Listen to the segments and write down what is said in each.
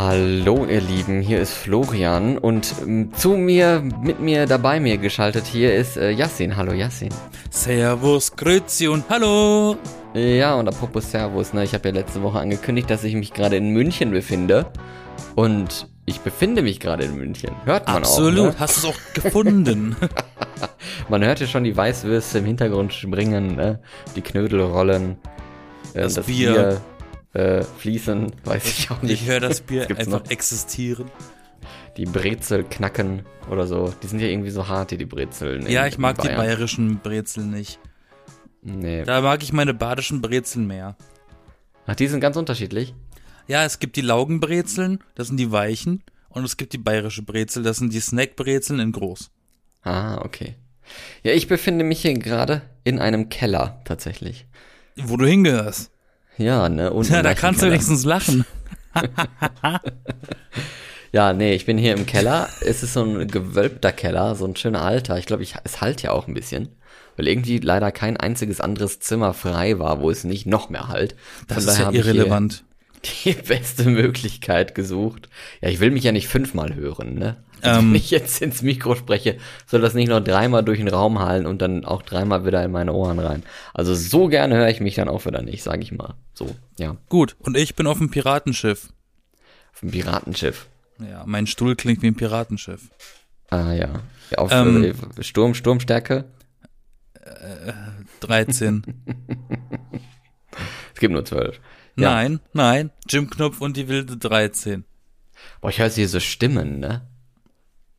Hallo ihr Lieben, hier ist Florian und ähm, zu mir, mit mir, dabei mir geschaltet hier ist äh, Yassin. Hallo Yassin. Servus, Grüezi und Hallo. Ja, und apropos Servus, ne, ich habe ja letzte Woche angekündigt, dass ich mich gerade in München befinde und ich befinde mich gerade in München. Hört man Absolut, auch. Absolut, ne? hast du es auch gefunden. man hört ja schon die Weißwürste im Hintergrund springen, ne? die Knödel rollen, das, das, Bier. Bier äh, fließen, weiß ich auch nicht. Ich höre das Bier einfach noch? existieren. Die Brezel knacken oder so. Die sind ja irgendwie so hart, die, die Brezeln. Ja, ich mag die bayerischen Brezeln nicht. Nee. Da mag ich meine badischen Brezeln mehr. Ach, die sind ganz unterschiedlich? Ja, es gibt die Laugenbrezeln, das sind die weichen. Und es gibt die bayerische Brezel, das sind die Snackbrezeln in groß. Ah, okay. Ja, ich befinde mich hier gerade in einem Keller, tatsächlich. Wo du hingehörst. Ja, ne? Und ja, da kannst du wenigstens lachen. ja, nee, ich bin hier im Keller. Es ist so ein gewölbter Keller, so ein schöner alter. Ich glaube, ich, es halt ja auch ein bisschen. Weil irgendwie leider kein einziges anderes Zimmer frei war, wo es nicht noch mehr halt. Von das ist ja irrelevant. Die beste Möglichkeit gesucht. Ja, ich will mich ja nicht fünfmal hören, ne? Also ähm, wenn ich jetzt ins Mikro spreche, soll das nicht noch dreimal durch den Raum hallen und dann auch dreimal wieder in meine Ohren rein. Also so gerne höre ich mich dann auch wieder nicht, sage ich mal. So, ja. Gut, und ich bin auf dem Piratenschiff. Auf dem Piratenschiff. Ja, mein Stuhl klingt wie ein Piratenschiff. Ah ja. ja auf ähm, äh, Sturm, Sturmstärke? Äh, 13. es gibt nur 12. Ja. Nein, nein. Jim Knopf und die wilde 13. Boah, ich höre so Stimmen, ne?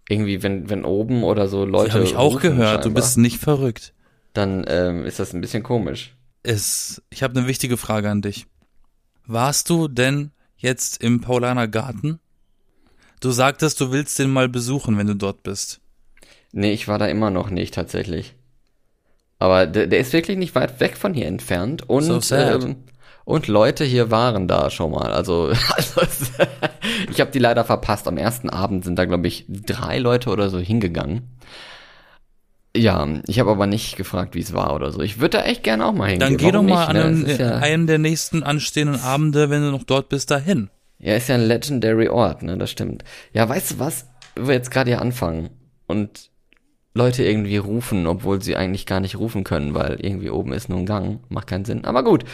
irgendwie, wenn, wenn oben oder so Leute. Habe ich auch gehört, du bist nicht verrückt. Dann ähm, ist das ein bisschen komisch. Es, ich habe eine wichtige Frage an dich. Warst du denn jetzt im Paulaner Garten? Du sagtest, du willst den mal besuchen, wenn du dort bist. Nee, ich war da immer noch nicht tatsächlich. Aber der, der ist wirklich nicht weit weg von hier entfernt und so ähm, und Leute hier waren da schon mal. Also, also ich habe die leider verpasst. Am ersten Abend sind da, glaube ich, drei Leute oder so hingegangen. Ja, ich habe aber nicht gefragt, wie es war oder so. Ich würde da echt gerne auch mal hingehen. Dann geh Warum doch mal nicht, an ne? einen, ja einen der nächsten anstehenden Abende, wenn du noch dort bist, dahin. Ja, ist ja ein legendary Ort, ne, das stimmt. Ja, weißt du was? Wir jetzt gerade hier anfangen und Leute irgendwie rufen, obwohl sie eigentlich gar nicht rufen können, weil irgendwie oben ist nur ein Gang. Macht keinen Sinn. Aber gut,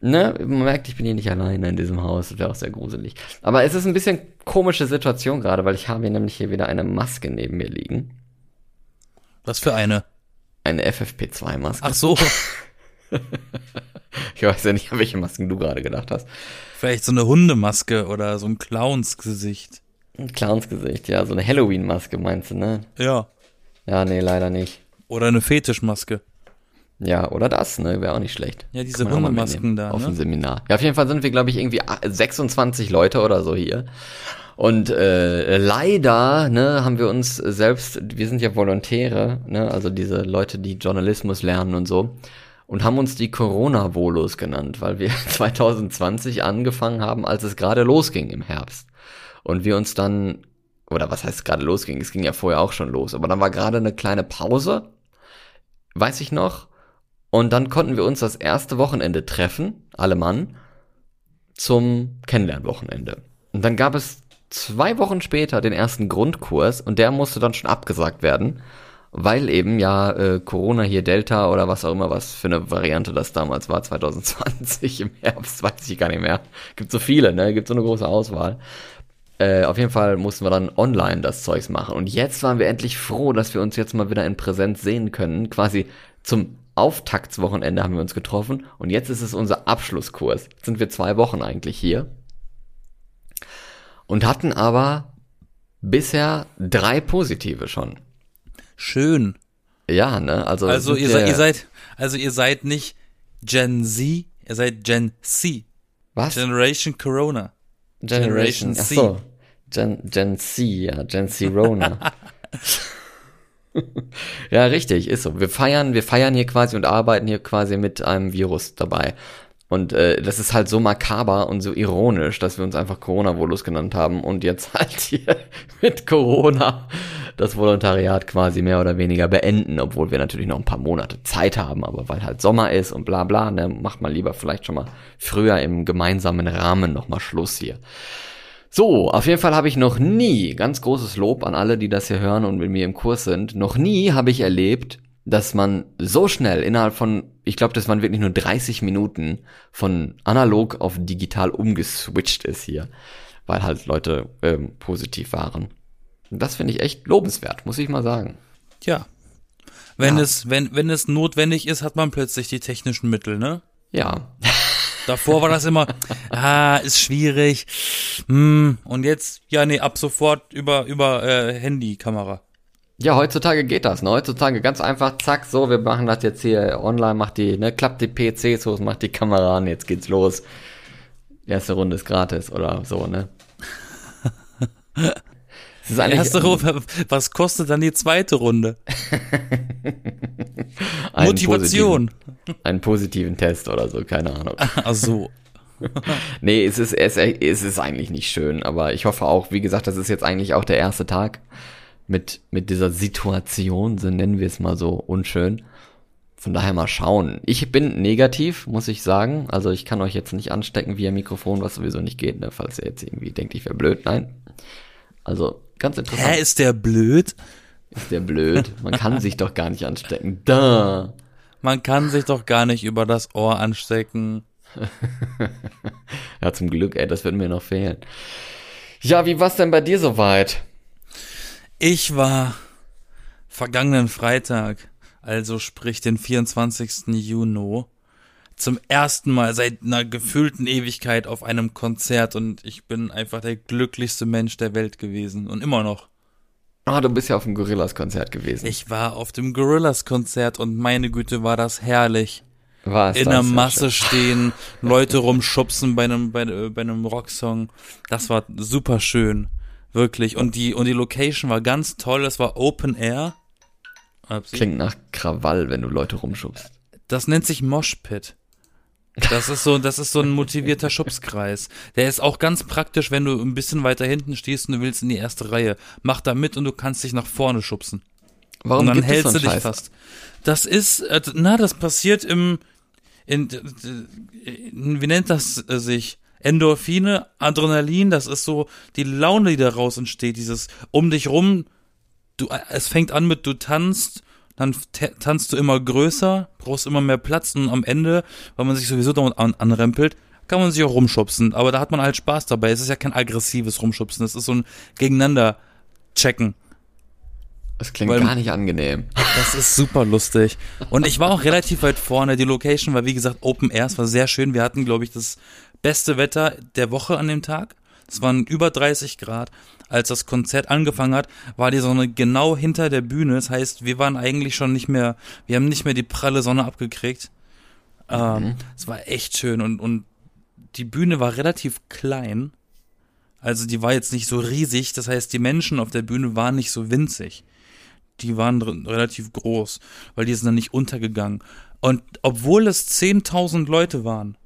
ne, man merkt, ich bin hier nicht alleine in diesem Haus. Das wäre auch sehr gruselig. Aber es ist ein bisschen komische Situation gerade, weil ich habe hier nämlich hier wieder eine Maske neben mir liegen. Was für eine? Eine FFP2-Maske. Ach so. ich weiß ja nicht, an welche Masken du gerade gedacht hast. Vielleicht so eine Hundemaske oder so ein Clownsgesicht. Ein Clownsgesicht, ja, so eine Halloween-Maske meinst du, ne? Ja. Ja, nee, leider nicht. Oder eine Fetischmaske. Ja, oder das, ne? Wäre auch nicht schlecht. Ja, diese Hundemasken da. Auf ne? dem Seminar. Ja, auf jeden Fall sind wir, glaube ich, irgendwie 26 Leute oder so hier. Und äh, leider ne, haben wir uns selbst, wir sind ja Volontäre, ne, also diese Leute, die Journalismus lernen und so, und haben uns die Corona-Volos genannt, weil wir 2020 angefangen haben, als es gerade losging im Herbst. Und wir uns dann, oder was heißt gerade losging, es ging ja vorher auch schon los, aber dann war gerade eine kleine Pause, weiß ich noch, und dann konnten wir uns das erste Wochenende treffen, alle Mann, zum Kennenlernwochenende. Und dann gab es zwei Wochen später den ersten Grundkurs und der musste dann schon abgesagt werden, weil eben ja äh, Corona hier Delta oder was auch immer, was für eine Variante das damals war, 2020 im Herbst, weiß ich gar nicht mehr. Gibt so viele, ne? Gibt so eine große Auswahl. Äh, auf jeden Fall mussten wir dann online das Zeugs machen. Und jetzt waren wir endlich froh, dass wir uns jetzt mal wieder in Präsenz sehen können. Quasi zum Auftaktswochenende haben wir uns getroffen und jetzt ist es unser Abschlusskurs. Jetzt sind wir zwei Wochen eigentlich hier und hatten aber bisher drei positive schon. Schön. Ja, ne? Also, also ihr, seid, ihr seid, also ihr seid nicht Gen Z, ihr seid Gen C. Was? Generation Corona. Generation, Generation C. Achso. Gen, Gen C, ja, Gen C Rona. ja, richtig, ist so. Wir feiern, wir feiern hier quasi und arbeiten hier quasi mit einem Virus dabei. Und äh, das ist halt so makaber und so ironisch, dass wir uns einfach Corona-Volus genannt haben und jetzt halt hier mit Corona das Volontariat quasi mehr oder weniger beenden, obwohl wir natürlich noch ein paar Monate Zeit haben, aber weil halt Sommer ist und bla bla, ne, macht mal lieber vielleicht schon mal früher im gemeinsamen Rahmen nochmal Schluss hier. So, auf jeden Fall habe ich noch nie, ganz großes Lob an alle, die das hier hören und mit mir im Kurs sind, noch nie habe ich erlebt, dass man so schnell innerhalb von, ich glaube, das waren wirklich nur 30 Minuten von analog auf digital umgeswitcht ist hier, weil halt Leute ähm, positiv waren. Und das finde ich echt lobenswert, muss ich mal sagen. Ja. Wenn Ja. es, wenn, wenn es notwendig ist, hat man plötzlich die technischen Mittel, ne? Ja. Davor war das immer, ah, ist schwierig. Hm, und jetzt, ja, nee, ab sofort über, über äh, Handykamera. Ja, heutzutage geht das, ne? Heutzutage ganz einfach, zack, so, wir machen das jetzt hier online, macht die, ne, klappt die PCs hoch, macht die Kamera an, jetzt geht's los. Die erste Runde ist gratis oder so, ne? Es ist Erste Runde, was kostet dann die zweite Runde? Motivation. Positiven, einen positiven Test oder so, keine Ahnung. Ach so. Nee, es ist, es, es ist eigentlich nicht schön, aber ich hoffe auch, wie gesagt, das ist jetzt eigentlich auch der erste Tag mit, mit dieser Situation, so nennen wir es mal so unschön. Von daher mal schauen. Ich bin negativ, muss ich sagen. Also ich kann euch jetzt nicht anstecken via Mikrofon, was sowieso nicht geht, ne? falls ihr jetzt irgendwie denkt, ich wäre blöd. Nein. Also ganz interessant. Hä, ist der blöd? Ist der blöd? Man kann sich doch gar nicht anstecken. Da. Man kann sich doch gar nicht über das Ohr anstecken. Ja, zum Glück, ey, das wird mir noch fehlen. Ja, wie war's denn bei dir soweit? Ich war vergangenen Freitag, also sprich den 24. Juni, zum ersten Mal seit einer gefühlten Ewigkeit auf einem Konzert und ich bin einfach der glücklichste Mensch der Welt gewesen und immer noch. Ah, du bist ja auf dem Gorillas-Konzert gewesen. Ich war auf dem Gorillas-Konzert und meine Güte war das herrlich. War es In der Masse stehen, Leute rumschubsen bei einem, bei, bei einem Rocksong. Das war super schön. Wirklich. Und die, und die Location war ganz toll. Es war Open Air. Klingt nach Krawall, wenn du Leute rumschubst. Das nennt sich Moshpit. Das ist so, das ist so ein motivierter Schubskreis. Der ist auch ganz praktisch, wenn du ein bisschen weiter hinten stehst und du willst in die erste Reihe. Mach da mit und du kannst dich nach vorne schubsen. Warum und dann hältst so du dich Scheiß? fast. Das ist, äh, na, das passiert im, in, äh, wie nennt das äh, sich? Endorphine, Adrenalin, das ist so die Laune, die daraus entsteht, dieses um dich rum, du, es fängt an mit, du tanzt, dann tanzt du immer größer, brauchst immer mehr Platz und am Ende, weil man sich sowieso dauernd an, anrempelt, kann man sich auch rumschubsen, aber da hat man halt Spaß dabei. Es ist ja kein aggressives Rumschubsen, es ist so ein Gegeneinander checken. Das klingt Weil- gar nicht angenehm. Das ist super lustig. Und ich war auch relativ weit vorne. Die Location war, wie gesagt, Open Air. Es war sehr schön. Wir hatten, glaube ich, das beste Wetter der Woche an dem Tag. Es waren über 30 Grad. Als das Konzert angefangen hat, war die Sonne genau hinter der Bühne. Das heißt, wir waren eigentlich schon nicht mehr, wir haben nicht mehr die pralle Sonne abgekriegt. Ähm, Es war echt schön und, und die Bühne war relativ klein. Also die war jetzt nicht so riesig. Das heißt, die Menschen auf der Bühne waren nicht so winzig die waren relativ groß, weil die sind dann nicht untergegangen. Und obwohl es 10.000 Leute waren,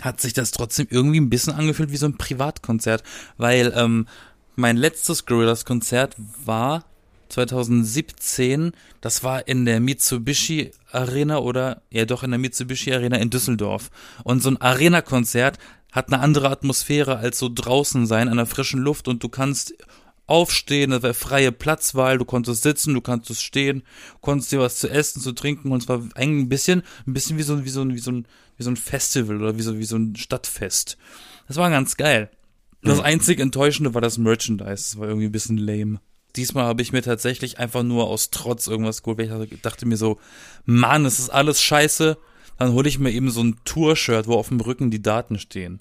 hat sich das trotzdem irgendwie ein bisschen angefühlt wie so ein Privatkonzert, weil ähm, mein letztes Gorillas-Konzert war 2017, das war in der Mitsubishi Arena oder, ja doch in der Mitsubishi Arena in Düsseldorf. Und so ein Arena-Konzert hat eine andere Atmosphäre als so draußen sein, an der frischen Luft und du kannst aufstehen, das war freie Platzwahl, du konntest sitzen, du konntest stehen, konntest dir was zu essen, zu trinken und es war eigentlich ein bisschen, ein bisschen wie so, wie so, wie so ein, wie so ein Festival oder wie so, wie so ein Stadtfest. Das war ganz geil. Das einzig Enttäuschende war das Merchandise, das war irgendwie ein bisschen lame. Diesmal habe ich mir tatsächlich einfach nur aus Trotz irgendwas geholt, weil ich dachte mir so, Mann, es ist alles scheiße. Dann hole ich mir eben so ein Tour-Shirt, wo auf dem Rücken die Daten stehen.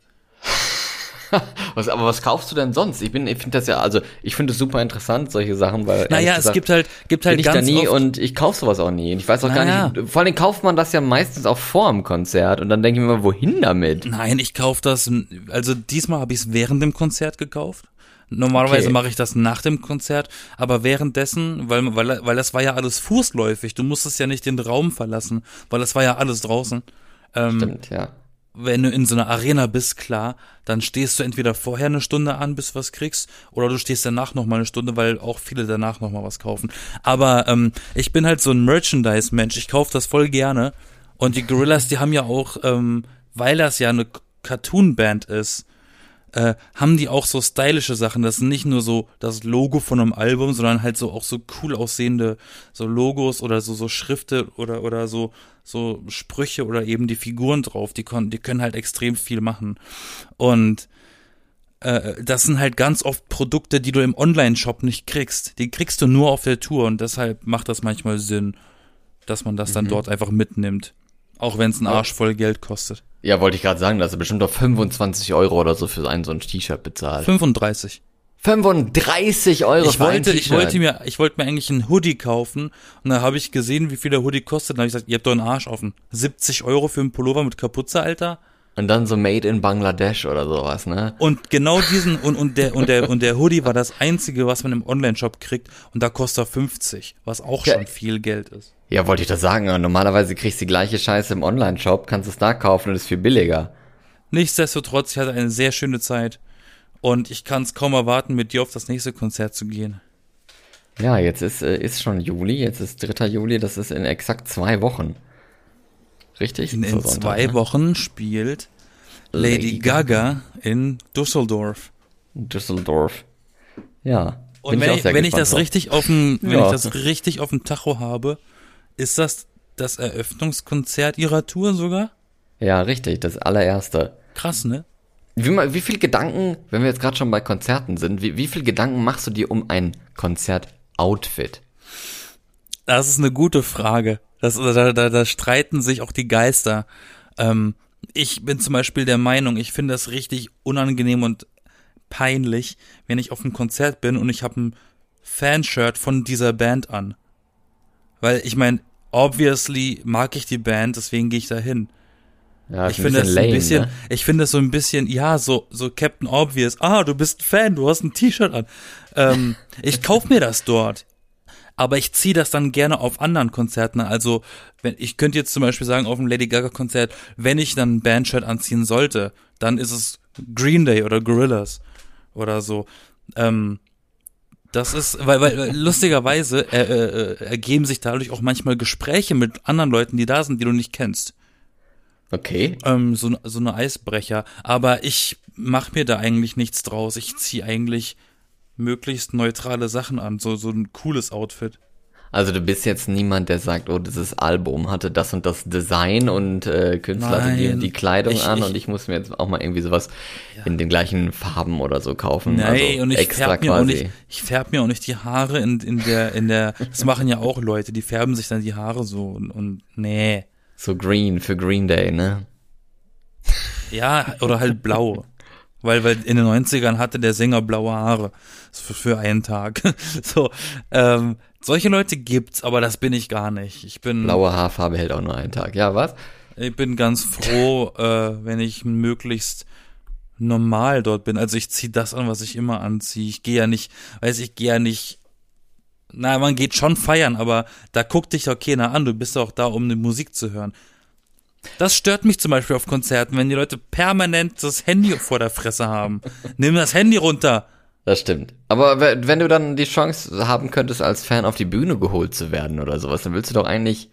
Was, aber was kaufst du denn sonst? Ich bin, ich finde das ja, also ich finde es super interessant, solche Sachen, weil. Naja, ehrlich es gesagt, gibt halt, gibt halt bin ich da ganz nie und ich kauf sowas auch nie. Und ich weiß auch Naja. gar nicht, vor allem kauft man das ja meistens auch vor dem Konzert und dann denke ich mir mal, wohin damit? Nein, ich kaufe das, also diesmal habe ich es während dem Konzert gekauft. Normalerweise Okay. mache ich das nach dem Konzert, aber währenddessen, weil, weil, weil das war ja alles fußläufig, du musstest ja nicht den Raum verlassen, weil das war ja alles draußen. Ähm, Stimmt, ja. Wenn du in so einer Arena bist, klar, dann stehst du entweder vorher eine Stunde an, bis du was kriegst, oder du stehst danach noch mal eine Stunde, weil auch viele danach noch mal was kaufen. Aber ähm, ich bin halt so ein Merchandise-Mensch, ich kaufe das voll gerne. Und die Gorillas, die haben ja auch, ähm, weil das ja eine Cartoon-Band ist, äh, haben die auch so stylische Sachen. Das sind nicht nur so das Logo von einem Album, sondern halt so auch so cool aussehende so Logos oder so so Schrifte oder oder so so Sprüche oder eben die Figuren drauf. Die können die können halt extrem viel machen und äh, das sind halt ganz oft Produkte, die du im Online-Shop nicht kriegst. Die kriegst du nur auf der Tour und deshalb macht das manchmal Sinn, dass man das dann Mhm. dort einfach mitnimmt. Auch wenn es einen Arsch voll Geld kostet. Ja, wollte ich gerade sagen, dass er bestimmt doch 25 Euro oder so für ein so ein T-Shirt bezahlt. 35. 35 Euro Ich für ein wollte, ich wollte mir, ich wollte mir eigentlich einen Hoodie kaufen und da habe ich gesehen, wie viel der Hoodie kostet. Dann habe ich gesagt, ihr habt doch einen Arsch offen. 70 Euro für einen Pullover mit Kapuze, Alter. Und dann so Made in Bangladesch oder sowas, ne? Und genau diesen und, und der und der und der Hoodie war das einzige, was man im Online-Shop kriegt und da kostet er 50, was auch Ja. schon viel Geld ist. Ja, wollte ich das sagen. Normalerweise kriegst du die gleiche Scheiße im Online-Shop, kannst es da kaufen und ist viel billiger. Nichtsdestotrotz, ich hatte eine sehr schöne Zeit und ich kann es kaum erwarten, mit dir auf das nächste Konzert zu gehen. Ja, jetzt ist, äh, ist schon Juli, jetzt ist 3. Juli, das ist in exakt zwei Wochen. Richtig? In, in zwei ne? Wochen spielt Lady Lady Gaga in Düsseldorf. Düsseldorf. Ja. Und wenn ich, wenn ich das drauf. richtig auf dem, wenn Ja. ich das richtig auf dem Tacho habe, ist das das Eröffnungskonzert ihrer Tour sogar? Ja, richtig, das allererste. Krass, ne? Wie, wie viel Gedanken, wenn wir jetzt gerade schon bei Konzerten sind, wie, wie viel Gedanken machst du dir um ein Konzert-Outfit? Das ist eine gute Frage. Das, da, da, da streiten sich auch die Geister. Ähm, ich bin zum Beispiel der Meinung, ich finde das richtig unangenehm und peinlich, wenn ich auf einem Konzert bin und ich habe ein Fanshirt von dieser Band an. Weil ich meine, obviously mag ich die Band, deswegen gehe ich da hin. Ja, Ich finde das lame, ein bisschen, ne? ich finde das so ein bisschen, ja, so, so Captain Obvious. Ah, du bist ein Fan, du hast ein T-Shirt an. Ähm, ich kauf mir das dort. Aber ich ziehe das dann gerne auf anderen Konzerten. Also, wenn, ich könnte jetzt zum Beispiel sagen, auf einem Lady Gaga Konzert, wenn ich dann ein Bandshirt anziehen sollte, dann ist es Green Day oder Gorillaz oder so. Ähm, das ist, weil, weil lustigerweise äh, äh, ergeben sich dadurch auch manchmal Gespräche mit anderen Leuten, die da sind, die du nicht kennst Okay. ähm, so, so eine Eisbrecher. Aber ich mache mir da eigentlich nichts draus. Ich ziehe eigentlich möglichst neutrale Sachen an, so, so ein cooles Outfit. Also du bist jetzt niemand, der sagt, oh, dieses Album hatte das und das Design und äh, Künstler die, Nein. und die Kleidung Ich- an ich- und ich muss mir jetzt auch mal irgendwie sowas in den gleichen Farben oder so kaufen. Nein, also und ich extra färb mir auch nicht, ich färb mir auch nicht die Haare in, in der, in der, das machen ja auch Leute, die färben sich dann die Haare so und, und nee. So green für Green Day, ne? Ja, oder halt blau. Weil, weil in den 90ern hatte der Sänger blaue Haare. Für einen Tag. So, ähm, solche Leute gibt's, aber das bin ich gar nicht. Ich bin, Blaue Haarfarbe hält auch nur einen Tag. Ja, was? ich bin ganz froh, äh, wenn ich möglichst normal dort bin. Also ich ziehe das an, was ich immer anziehe. Ich gehe ja nicht, weiß ich, gehe ja nicht. Na, man geht schon feiern, aber da guckt dich doch keiner an. Du bist doch da, um eine Musik zu hören. Das stört mich zum Beispiel auf Konzerten, wenn die Leute permanent das Handy vor der Fresse haben. Nimm das Handy runter. Das stimmt. Aber we- wenn du dann die Chance haben könntest, als Fan auf die Bühne geholt zu werden oder sowas, dann willst du doch eigentlich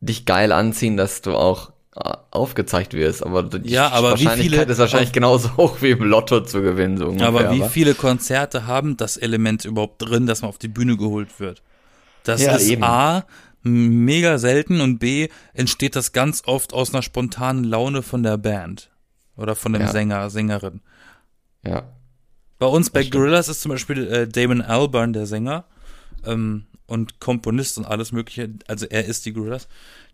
dich geil anziehen, dass du auch äh, aufgezeigt wirst. Aber die Ja, aber wie Wahrscheinlichkeit viele- ist wahrscheinlich genauso hoch wie im Lotto zu gewinnen. So ungefähr, Aber wie viele Konzerte haben das Element überhaupt drin, dass man auf die Bühne geholt wird? Das Ja, ist eben. A, mega selten und B, entsteht das ganz oft aus einer spontanen Laune von der Band oder von dem Ja. Sänger, Sängerin. Ja. Bei uns bei stimmt. Gorillaz ist zum Beispiel äh, Damon Albarn der Sänger ähm, und Komponist und alles mögliche, also er ist die Gorillaz.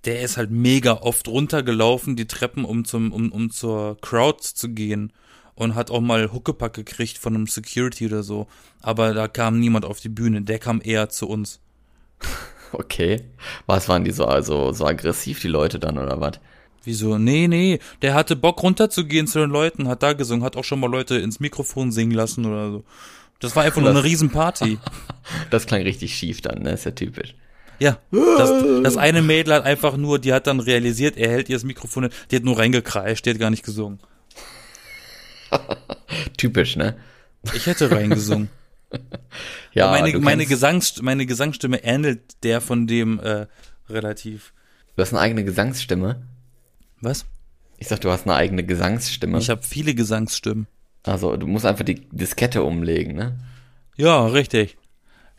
Der ist halt mega oft runtergelaufen, die Treppen, um zum, um, um zur Crowd zu gehen und hat auch mal Huckepack gekriegt von einem Security oder so. Aber da kam niemand auf die Bühne, der kam eher zu uns. Okay. Was waren die so, also so aggressiv, die Leute dann, oder was? Wieso? Nee, nee, der hatte Bock runterzugehen zu den Leuten, hat da gesungen, hat auch schon mal Leute ins Mikrofon singen lassen oder so. Das war einfach nur eine Riesenparty. Das klang richtig schief dann, ne? Ist ja typisch. Ja, das, das eine Mädel hat einfach nur, die hat dann realisiert, er hält ihr das Mikrofon, hin, die hat nur reingekreischt, die hat gar nicht gesungen. Typisch, ne? Ich hätte reingesungen. Ja, meine, meine, Gesangs, meine Gesangsstimme ähnelt der von dem äh, relativ. du hast eine eigene Gesangsstimme. Was? Ich sag, du hast eine eigene Gesangsstimme. Ich habe viele Gesangsstimmen. Also du musst einfach die Diskette umlegen, ne? Ja, richtig.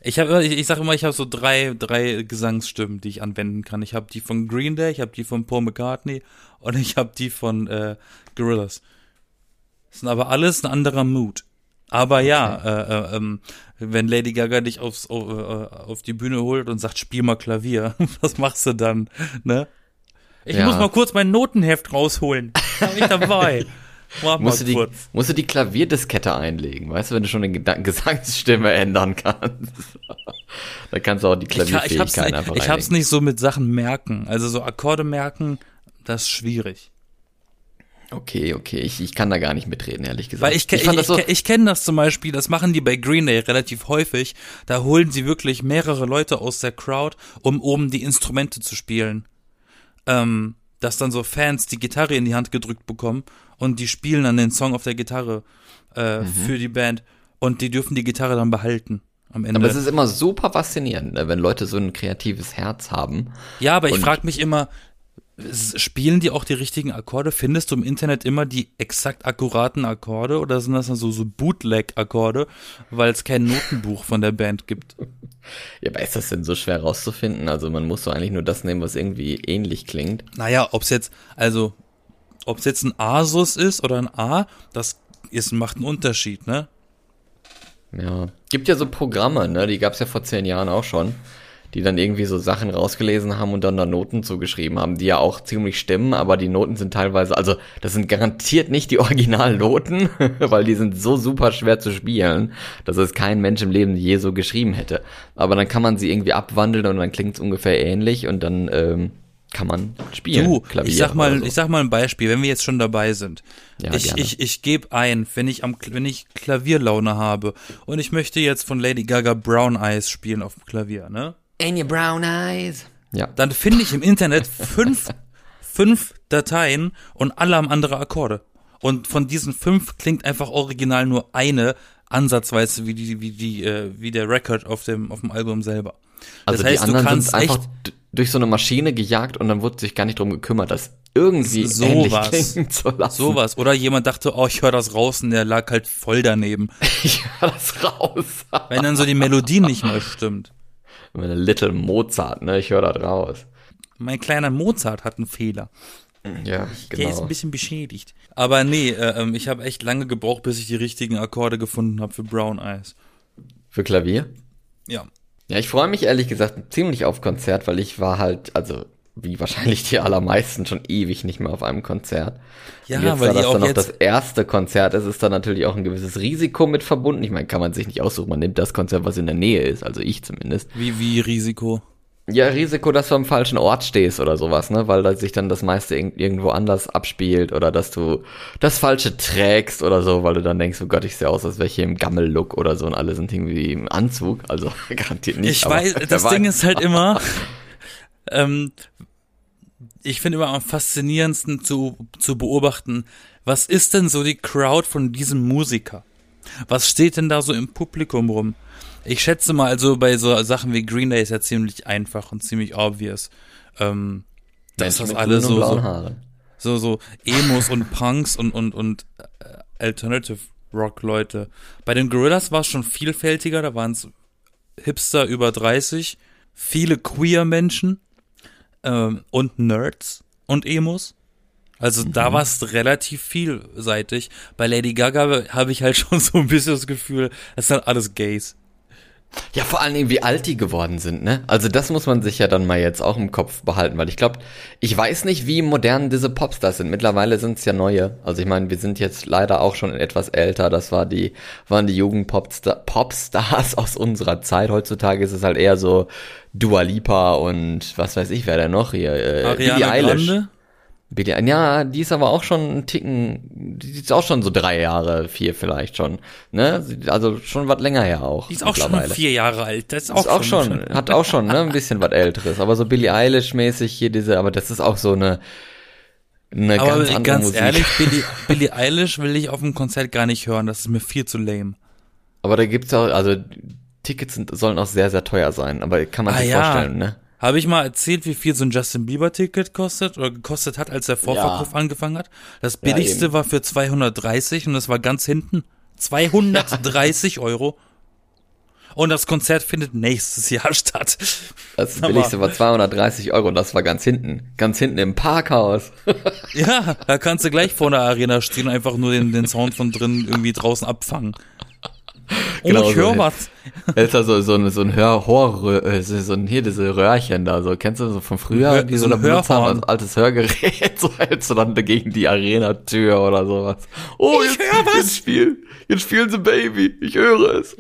Ich habe, ich, ich sage immer, ich habe so drei, drei Gesangsstimmen, die ich anwenden kann. Ich habe die von Green Day, ich habe die von Paul McCartney und ich habe die von äh, Gorillaz. Das sind aber alles ein anderer Mood. Aber ja, äh, äh, ähm, wenn Lady Gaga dich aufs, auf, äh, auf die Bühne holt und sagt, spiel mal Klavier, was machst du dann, ne? Ich Ja. muss mal kurz mein Notenheft rausholen. Hab ich dabei. Mal Musst du, die, kurz. musst du die Klavierdiskette einlegen, weißt du, wenn du schon die Gedan- Gesangsstimme ändern kannst. Dann kannst du auch die Ich, ich, hab's Klavierfähigkeit nicht, einfach ich hab's einlegen. nicht so mit Sachen merken. Also so Akkorde merken, das ist schwierig. Okay, okay, ich, ich kann da gar nicht mitreden, ehrlich gesagt. Weil ich, ich, ich, das so, ich, ich kenne das zum Beispiel, das machen die bei Green Day relativ häufig. Da holen sie wirklich mehrere Leute aus der Crowd, um oben die Instrumente zu spielen. Ähm, dass dann so Fans die Gitarre in die Hand gedrückt bekommen und die spielen dann den Song auf der Gitarre äh, Mhm. für die Band und die dürfen die Gitarre dann behalten am Ende. aber es ist immer super faszinierend, ne, wenn Leute so ein kreatives Herz haben. Ja, aber ich frage mich immer, spielen die auch die richtigen Akkorde? Findest du im Internet immer die exakt akkuraten Akkorde oder sind das dann so, so Bootleg-Akkorde, weil es kein Notenbuch von der Band gibt? Ja, aber ist das denn so schwer rauszufinden? Also man muss so eigentlich nur das nehmen, was irgendwie ähnlich klingt. Naja, ob's jetzt, also, ob's jetzt ein Asus ist oder ein A, das ist, macht einen Unterschied, ne? Ja. Gibt ja so Programme, ne? Die gab's ja vor zehn Jahren auch schon, die dann irgendwie so Sachen rausgelesen haben und dann da Noten zugeschrieben haben, die ja auch ziemlich stimmen, aber die Noten sind teilweise, also das sind garantiert nicht die Originalnoten, weil die sind so super schwer zu spielen, dass es kein Mensch im Leben je so geschrieben hätte. Aber dann kann man sie irgendwie abwandeln und dann klingt's ungefähr ähnlich und dann ähm, kann man spielen. Du, Klavier ich sag mal, so. ich sag mal ein Beispiel, wenn wir jetzt schon dabei sind. Ja, ich, gerne. ich, ich gebe ein, wenn ich am, wenn ich Klavierlaune habe und ich möchte jetzt von Lady Gaga Brown Eyes spielen auf dem Klavier, ne? In your brown eyes. Ja. Dann finde ich im Internet fünf, fünf Dateien und alle haben andere Akkorde. Und von diesen fünf klingt einfach original nur eine ansatzweise wie die, wie die, äh, wie der Record auf dem, auf dem Album selber. Also das heißt, die anderen du kannst sind einfach durch so eine Maschine gejagt und dann wurde sich gar nicht drum gekümmert, das irgendwie So ähnlich was. klingen zu lassen. sowas. Oder jemand dachte, oh, ich höre das raus und der lag halt voll daneben. Ich hör das raus. Wenn dann so die Melodie nicht mehr stimmt. Meine Little Mozart, ne? Ich höre das raus. Mein kleiner Mozart hat einen Fehler. Ja, Der ist genau. ein bisschen beschädigt. Aber nee, äh, ähm, ich habe echt lange gebraucht, bis ich die richtigen Akkorde gefunden habe für Brown Eyes. Für Klavier? Ja. Ja, ich freue mich ehrlich gesagt ziemlich auf Konzert, weil ich war halt, also wie wahrscheinlich die allermeisten schon ewig nicht mehr auf einem Konzert. Ja, Und jetzt, weil da das auch dann jetzt- das erste Konzert ist, ist da natürlich auch ein gewisses Risiko mit verbunden. Ich meine, kann man sich nicht aussuchen, man nimmt das Konzert, was in der Nähe ist, also ich zumindest. Wie, wie Risiko. Ja, Risiko, dass du am falschen Ort stehst oder sowas, ne? Weil da sich dann das meiste irg- irgendwo anders abspielt oder dass du das Falsche trägst oder so, weil du dann denkst, oh Gott, ich sehe aus, als wäre ich hier im Gammel-Look oder so und alle sind irgendwie im Anzug. Also garantiert nicht. Ich weiß, das. Ding ist halt immer, ähm, ich finde immer am faszinierendsten zu, zu beobachten, was ist denn so die Crowd von diesem Musiker? Was steht denn da so im Publikum rum? Ich schätze mal, also bei so Sachen wie Green Day ist ja ziemlich einfach und ziemlich obvious. Ähm, dass das mit alle grünen und so, so, so, so Emos und Punks und, und, und äh, Alternative Rock Leute. Bei den Gorillas war es schon vielfältiger, da waren es Hipster über 30, viele queer Menschen ähm, und Nerds und Emos. Also da war es relativ vielseitig. Bei Lady Gaga habe ich halt schon so ein bisschen das Gefühl, es sind alles Gays. Ja, vor allen Dingen, wie alt die geworden sind, ne? Also das muss man sich ja dann mal jetzt auch im Kopf behalten, weil ich glaube, ich weiß nicht, wie modern diese Popstars sind. Mittlerweile sind es ja neue. Also ich meine, wir sind jetzt leider auch schon etwas älter. Das war die, waren die Jugend-Popstar Popstars aus unserer Zeit. Heutzutage ist es halt eher so Dua Lipa und was weiß ich, wer da noch hier. Äh, Billie Ariana Eilish. Grande? Billie, ja, die ist aber auch schon einen Ticken, die ist auch schon so drei Jahre, vier vielleicht schon, ne? Also schon was länger her auch. Die ist auch schon vier Jahre alt. Das ist auch, Ist auch schon, hat auch schon, ne, ein bisschen was Älteres. Aber so Billie Eilish-mäßig hier diese, aber das ist auch so eine, eine Aber ganz andere ganz Musik. ehrlich, Billie, Billie Eilish will ich auf dem Konzert gar nicht hören. Das ist mir viel zu lame. Aber da gibt's auch, also Tickets sind, sollen auch sehr, sehr teuer sein, aber kann man Ah, sich ja. vorstellen, ne? Habe ich mal erzählt, wie viel so ein Justin Bieber-Ticket kostet oder gekostet hat, als der Vorverkauf Ja. angefangen hat? Das Ja, billigste eben. war für 230 und das war ganz hinten. 230 Euro. Und das Konzert findet nächstes Jahr statt. Das Aber- billigste war 230 Euro, das war ganz hinten. Ganz hinten im Parkhaus. Ja, da kannst du gleich vor der Arena stehen und einfach nur den, den Sound von drin irgendwie draußen abfangen. Oh, Genau ich so, höre ja. was. Da ist da so, so, ein- so ein Hör, Hör, äh, so ein, hier diese Röhrchen da, so, kennst du so von früher, Hör- die so so ein haben, altes Hörgerät, so hältst du dann gegen die Arena-Tür oder sowas. Oh, Ich jetzt, hör was. Jetzt spielen, jetzt spielen sie Baby, ich höre es.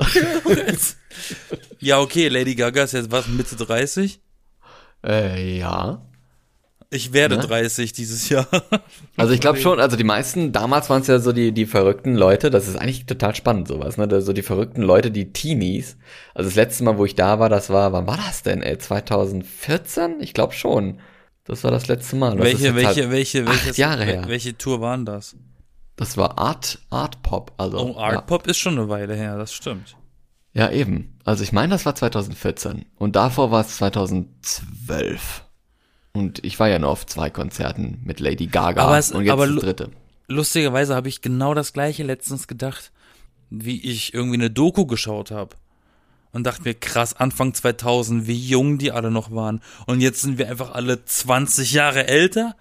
Ja, okay, Lady Gaga ist jetzt was, Mitte 30? Äh, ja. Ich werde Ne? 30 dieses Jahr. Also ich glaube schon, also die meisten, damals waren es ja so die, die verrückten Leute, das ist eigentlich total spannend sowas, ne? So die verrückten Leute, die Teenies. Also das letzte Mal, wo ich da war, das war, wann war das denn, ey? 2014? Ich glaube schon. Das war das letzte Mal. Das ist welche, welche, halt- welche, welches, Jahre her. welche Tour waren das? Das war Art, Art Pop, also. Oh, Art Pop ist schon eine Weile her, das stimmt. Ja. ja, eben. Also ich meine, das war 2014. Und davor war es 2012. Und ich war ja nur auf zwei Konzerten mit Lady Gaga Aber es- und jetzt aber das dritte. Lustigerweise habe ich genau das gleiche letztens gedacht, wie ich irgendwie eine Doku geschaut habe. Und dachte mir, krass, Anfang 2000, wie jung die alle noch waren. Und jetzt sind wir einfach alle 20 Jahre älter?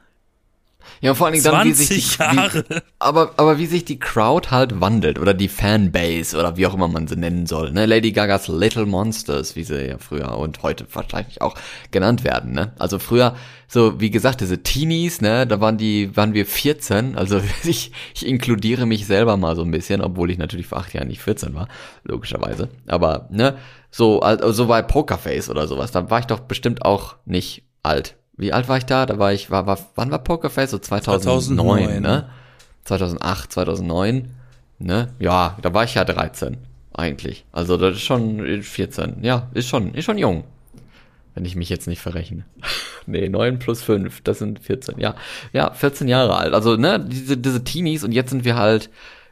Ja, vor allen Dingen dann, wie sich 20 die, Jahre. Wie, aber, aber wie sich die Crowd halt wandelt oder die Fanbase oder wie auch immer man sie nennen soll. Ne? Lady Gagas Little Monsters, wie sie ja früher und heute wahrscheinlich auch genannt werden. Ne? Also früher, so wie gesagt, diese Teenies, ne, da waren die, waren wir 14. Also ich, ich inkludiere mich selber mal so ein bisschen, obwohl ich natürlich vor acht Jahren nicht 14 war, logischerweise. Aber ne, so, also so bei Pokerface oder sowas, da war ich doch bestimmt auch nicht alt. Wie alt war ich da? Da war ich, war, war wann war Pokerface? So 2009, 2009. ne? 2008, 2009, ne? Ja, da war ich ja 13, eigentlich. Also das ist schon 14. Ja, ist schon, ist schon jung. Wenn ich mich jetzt nicht verrechne. nee, 9 plus 5, das sind 14, ja. Ja, 14 Jahre alt. Also, ne, diese, diese Teenies und jetzt sind wir halt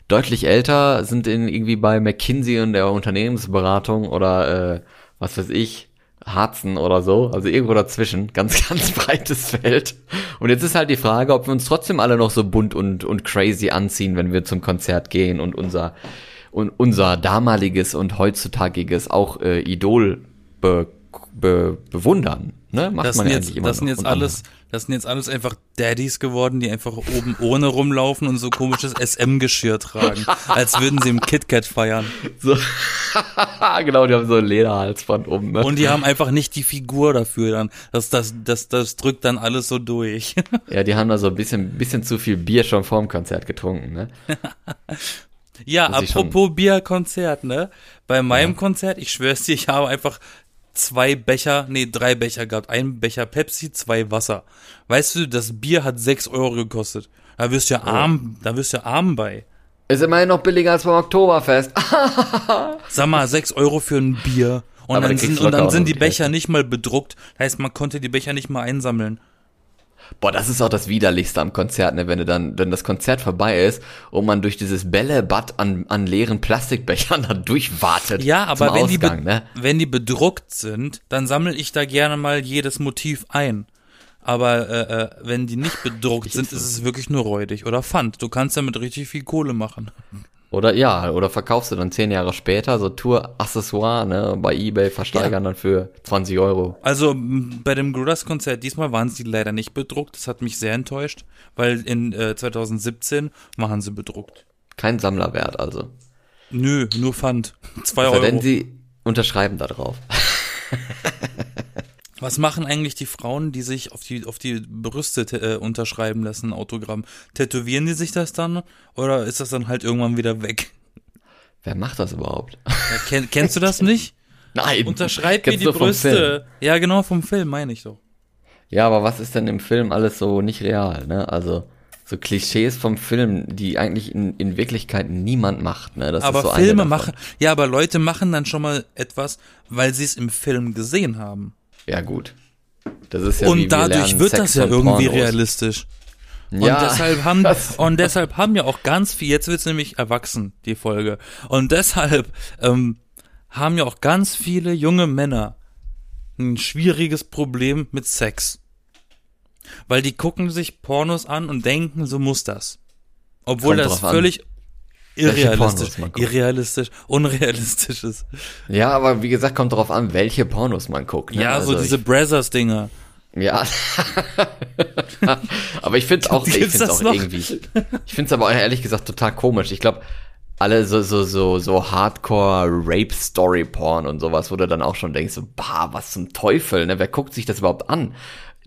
deutlich älter, sind in irgendwie bei McKinsey und der Unternehmensberatung oder äh, was weiß ich, Harzen oder so, also irgendwo dazwischen, ganz, ganz breites Feld. Und jetzt ist halt die Frage, ob wir uns trotzdem alle noch so bunt und, und crazy anziehen, wenn wir zum Konzert gehen und unser, und unser damaliges und heutzutagiges auch äh, Idol be, be, bewundern. Ne? Macht Das man sind ja jetzt, das sind jetzt alles, das sind jetzt alles einfach Daddies geworden, die einfach oben ohne rumlaufen und so komisches SM-Geschirr tragen. Als würden sie im KitKat feiern. So. genau, die haben so ein Lederhalsband um. Ne? Und die haben einfach nicht die Figur dafür dann. Das, das, das, das drückt dann alles so durch. ja, die haben da so ein bisschen, bisschen zu viel Bier schon vorm Konzert getrunken. Ne? Ja, apropos Bierkonzert, ne? Bei meinem Konzert, ich schwör's dir, ich habe einfach zwei Becher, nee, drei Becher gehabt. Ein Becher Pepsi, zwei Wasser. Weißt du, das Bier hat sechs Euro gekostet. Da wirst du ja arm, da wirst du ja arm bei. Ist immerhin noch billiger als beim Oktoberfest. Sag mal, sechs Euro für ein Bier. Und Aber dann sind, und dann sind die die Becher nicht mal bedruckt. Heißt, man konnte die Becher nicht mal einsammeln. Boah, das ist auch das Widerlichste am Konzert, ne? wenn du dann, wenn das Konzert vorbei ist und man durch dieses Bällebad an, an leeren Plastikbechern da durchwartet. Ja, aber wenn die, Ausgang, be ne? wenn die bedruckt sind, dann sammle ich da gerne mal jedes Motiv ein. Aber äh, äh, wenn die nicht bedruckt sind, ist es wirklich nur räudig oder Pfand. Du kannst damit richtig viel Kohle machen. Oder ja, oder verkaufst du dann zehn Jahre später so Tour-Accessoire, ne, bei Ebay versteigern dann für 20 Euro. Also bei dem Grudas-Konzert diesmal waren sie leider nicht bedruckt. Das hat mich sehr enttäuscht, weil in äh, 2017 waren sie bedruckt. Kein Sammlerwert, also. Nö, nur Pfand. Zwei Es sei denn, Euro. sie unterschreiben da drauf. Was machen eigentlich die Frauen, die sich auf die, auf die Brüste äh, unterschreiben lassen, Autogramm? Tätowieren die sich das dann oder ist das dann halt irgendwann wieder weg? Wer macht das überhaupt? Ja, kenn, kennst du das nicht? Nein. Unterschreib mir die? Brüste. Ja, genau, vom Film meine ich doch. Ja, aber was ist denn im Film alles so nicht real, ne? Also, so Klischees vom Film, die eigentlich in, in Wirklichkeit niemand macht, ne? Das aber ist so Filme machen, ja, aber Leute machen dann schon mal etwas, weil sie es im Film gesehen haben. Ja, gut. Das ist ja wie und wir dadurch lernen wird Sex das ja irgendwie Pornos. realistisch. Ja, und deshalb haben und deshalb haben ja auch ganz viel. Jetzt wird's nämlich erwachsen die Folge. Und deshalb ähm, haben ja auch ganz viele junge Männer ein schwieriges Problem mit Sex. Weil die gucken sich Pornos an und denken, so muss das. Obwohl Kommt das an, völlig Pornos irrealistisch, irrealistisch, unrealistisch ist. Ja, aber wie gesagt, kommt darauf an, welche Pornos man guckt. Ne? Ja, so Also diese Brazzers-Dinger. Ja. aber ich finde es auch, ich find's auch noch? irgendwie. Ich finde es aber auch ehrlich gesagt total komisch. Ich glaube, alle so, so, so, so Hardcore-Rape-Story-Porn und sowas, wo du dann auch schon denkst, so, bah, was zum Teufel, ne? Wer guckt sich das überhaupt an?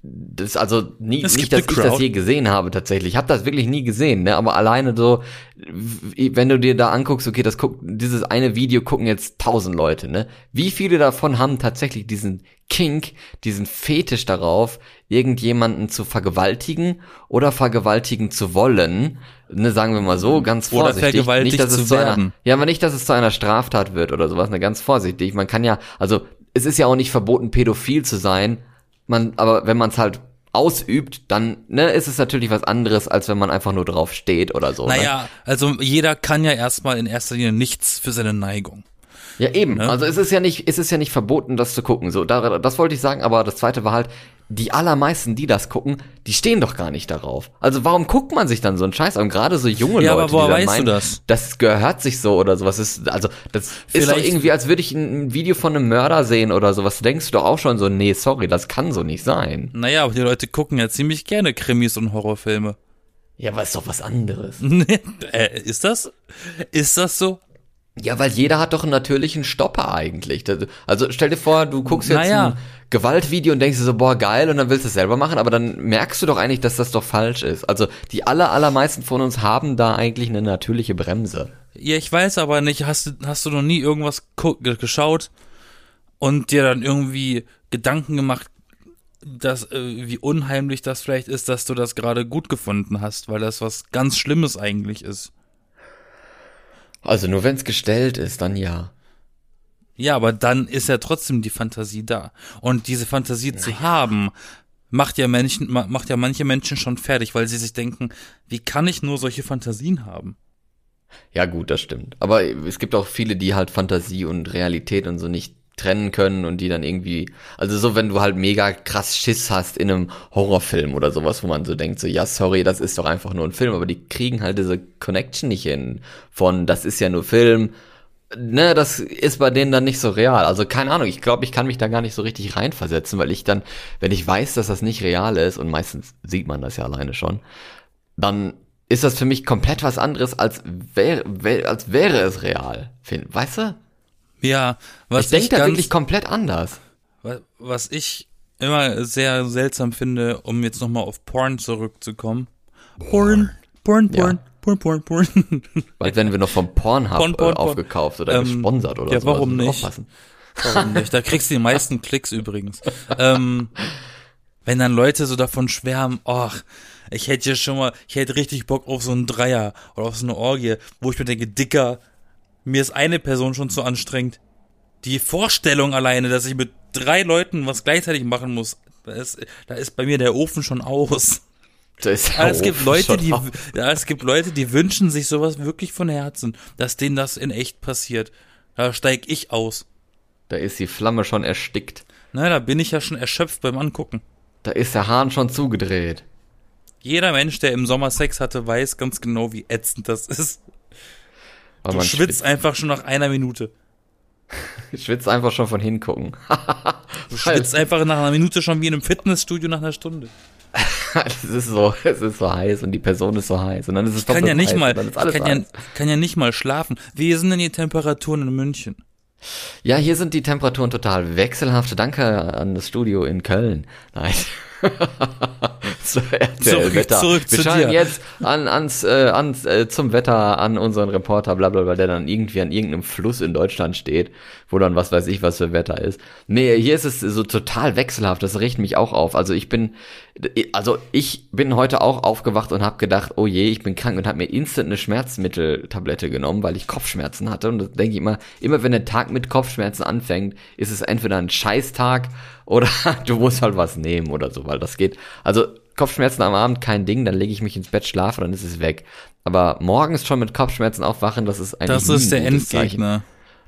Das ist also nie, Es nicht, dass ich das je gesehen habe tatsächlich. Ich habe das wirklich nie gesehen, ne? Aber alleine so, wenn du dir da anguckst, okay, das guckt, dieses eine Video gucken jetzt tausend Leute, ne? Wie viele davon haben tatsächlich diesen Kink, diesen Fetisch darauf, irgendjemanden zu vergewaltigen oder vergewaltigen zu wollen? Ne, sagen wir mal so, ganz Oder vorsichtig. vergewaltigt nicht, dass es zu zu einer, werden. ja, aber nicht, dass es zu einer Straftat wird oder sowas, ne, ganz vorsichtig. Man kann ja, also, es ist ja auch nicht verboten, pädophil zu sein, man, aber wenn man es halt ausübt, dann, ne, ist es natürlich was anderes, als wenn man einfach nur drauf steht oder so. Ne? Naja, also jeder kann ja erstmal in erster Linie nichts für seine Neigung. Ja, eben. Ne? Also es ist ja nicht, es ist ja nicht verboten, das zu gucken. So, da, das wollte ich sagen, aber das zweite war halt, die allermeisten, die das gucken, die stehen doch gar nicht darauf. Also warum guckt man sich dann so einen Scheiß an? Gerade so junge Ja, aber Leute, woher die dann weißt du meinen, das? das gehört sich so oder sowas. Ist, also das ist doch Vielleicht- irgendwie, als würde ich ein Video von einem Mörder sehen oder sowas. Denkst du doch auch schon so, nee, sorry, das kann so nicht sein. Naja, aber die Leute gucken ja ziemlich gerne Krimis und Horrorfilme. Ja, aber ist doch was anderes. äh, ist das? Ist das so? Ja, weil jeder hat doch einen natürlichen Stopper eigentlich. Also stell dir vor, du guckst jetzt Naja. ein Gewaltvideo und denkst dir so, boah, geil, und dann willst du es selber machen, aber dann merkst du doch eigentlich, dass das doch falsch ist. Also die aller, allermeisten von uns haben da eigentlich eine natürliche Bremse. Ja, ich weiß aber nicht, hast du, hast du noch nie irgendwas geschaut und dir dann irgendwie Gedanken gemacht, dass, äh, wie unheimlich das vielleicht ist, dass du das gerade gut gefunden hast, weil das was ganz Schlimmes eigentlich ist. Also nur wenn's gestellt ist, dann ja. Ja, aber dann ist ja trotzdem die Fantasie da. Und diese Fantasie zu haben, macht ja Menschen, ma- macht ja manche Menschen schon fertig, weil sie sich denken, wie kann ich nur solche Fantasien haben? Ja gut, das stimmt. Aber es gibt auch viele, die halt Fantasie und Realität und so nicht trennen können und die dann irgendwie, also so wenn du halt mega krass Schiss hast in einem Horrorfilm oder sowas, wo man so denkt, so ja sorry, das ist doch einfach nur ein Film, aber die kriegen halt diese Connection nicht hin von, das ist ja nur Film, ne, das ist bei denen dann nicht so real. Also keine Ahnung, ich glaube, ich kann mich da gar nicht so richtig reinversetzen, weil ich dann, wenn ich weiß, dass das nicht real ist, und meistens sieht man das ja alleine schon, dann ist das für mich komplett was anderes, als wäre, wär, als wäre es real. Weißt du? Ja, was ich denke da wirklich komplett anders. Wa- Was ich immer sehr seltsam finde, um jetzt nochmal auf Porn zurückzukommen. Porn, Porn, Ja. Porn, Porn, Porn. Weil wenn wir noch vom Pornhub Porn, Porn, äh, aufgekauft oder Ähm, gesponsert oder ja, so. warum müssen wir nicht? Aufpassen. Warum nicht? Da kriegst du die meisten Klicks übrigens. Ähm, wenn dann Leute so davon schwärmen, ach, ich hätte ja schon mal, ich hätte richtig Bock auf so einen Dreier oder auf so eine Orgie, wo ich mir denke, Dicker, mir ist eine Person schon zu anstrengend. Die Vorstellung alleine, dass ich mit drei Leuten was gleichzeitig machen muss, da ist, da ist bei mir der Ofen schon aus. Der Aber es gibt Leute, die, ja, es gibt Leute, die wünschen sich sowas wirklich von Herzen, dass denen das in echt passiert. Da steig ich aus. Da ist die Flamme schon erstickt. Na, da bin ich ja schon erschöpft beim Angucken. Da ist der Hahn schon zugedreht. Jeder Mensch, der im Sommer Sex hatte, weiß ganz genau, wie ätzend das ist. Weil Du man schwitzt einfach schon nach einer Minute. schwitzt, schwitzt einfach schon von hingucken. Du schwitzt einfach nach einer Minute schon wie in einem Fitnessstudio nach einer Stunde. es ist so, es ist so heiß und die Person ist so heiß und dann ist es Ich kann ja nicht heiß mal, ich kann ja, kann ja nicht mal schlafen. Wie sind denn die Temperaturen in München? Ja, hier sind die Temperaturen total wechselhaft. Danke an das Studio in Köln. Nein. so, RTL Zurück- Wetter. zurück Wir zu schalten dir. jetzt an, ans, äh, ans, äh, zum Wetter an unseren Reporter, bla, bla, bla, der dann irgendwie an irgendeinem Fluss in Deutschland steht, wo dann was weiß ich, was für Wetter ist. Nee, hier ist es so total wechselhaft. Das riecht mich auch auf. Also ich bin, also ich bin heute auch aufgewacht und habe gedacht, oh je, ich bin krank und habe mir instant eine Schmerzmitteltablette genommen, weil ich Kopfschmerzen hatte. Und das denke ich immer, immer wenn der Tag mit Kopfschmerzen anfängt, ist es entweder ein Scheißtag oder du musst halt was nehmen oder so, weil das geht. Also Kopfschmerzen am Abend kein Ding, dann lege ich mich ins Bett, schlafe, dann ist es weg. Aber morgens schon mit Kopfschmerzen aufwachen, das ist eigentlich Das ist der ein. Endgegner.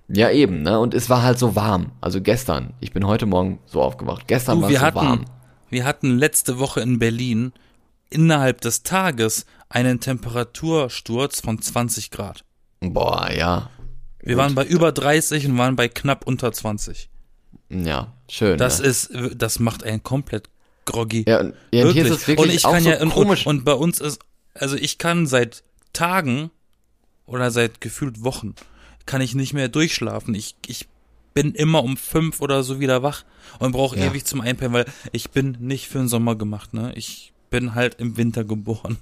Ja, eben, ne? Und es war halt so warm. Also gestern. Ich bin heute Morgen so aufgewacht. Gestern Du, war es so hatten, warm. wir hatten letzte Woche in Berlin innerhalb des Tages einen Temperatursturz von 20 Grad. Boah, ja. Wir Gut. waren bei über 30 und waren bei knapp unter 20. Ja, schön. Das ne? ist, das macht einen komplett groggy. Ja, und, ja, und hier ist es wirklich und ich auch kann so ja, und, komisch. und, und bei uns ist, also ich kann seit Tagen oder seit gefühlt Wochen, kann ich nicht mehr durchschlafen. Ich, ich bin immer um fünf oder so wieder wach und brauche Ja. ewig zum Einpennen, weil ich bin nicht für den Sommer gemacht, ne? Ich bin halt im Winter geboren.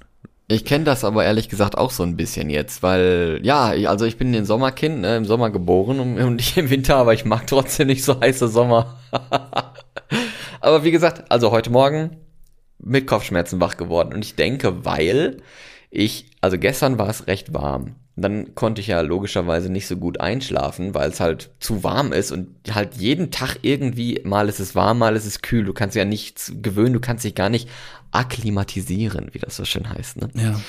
Ich kenne das aber ehrlich gesagt auch so ein bisschen jetzt, weil, ja, ich, also ich bin ein Sommerkind, ne, im Sommer geboren und, und ich im Winter, aber ich mag trotzdem nicht so heiße Sommer. aber wie gesagt, also heute Morgen mit Kopfschmerzen wach geworden und ich denke, weil ich, also gestern war es recht warm. Dann konnte ich ja logischerweise nicht so gut einschlafen, weil es halt zu warm ist und halt jeden Tag irgendwie, mal ist es warm, mal ist es kühl. Du kannst ja nichts gewöhnen, du kannst dich gar nicht akklimatisieren, wie das so schön heißt, ne? Ja.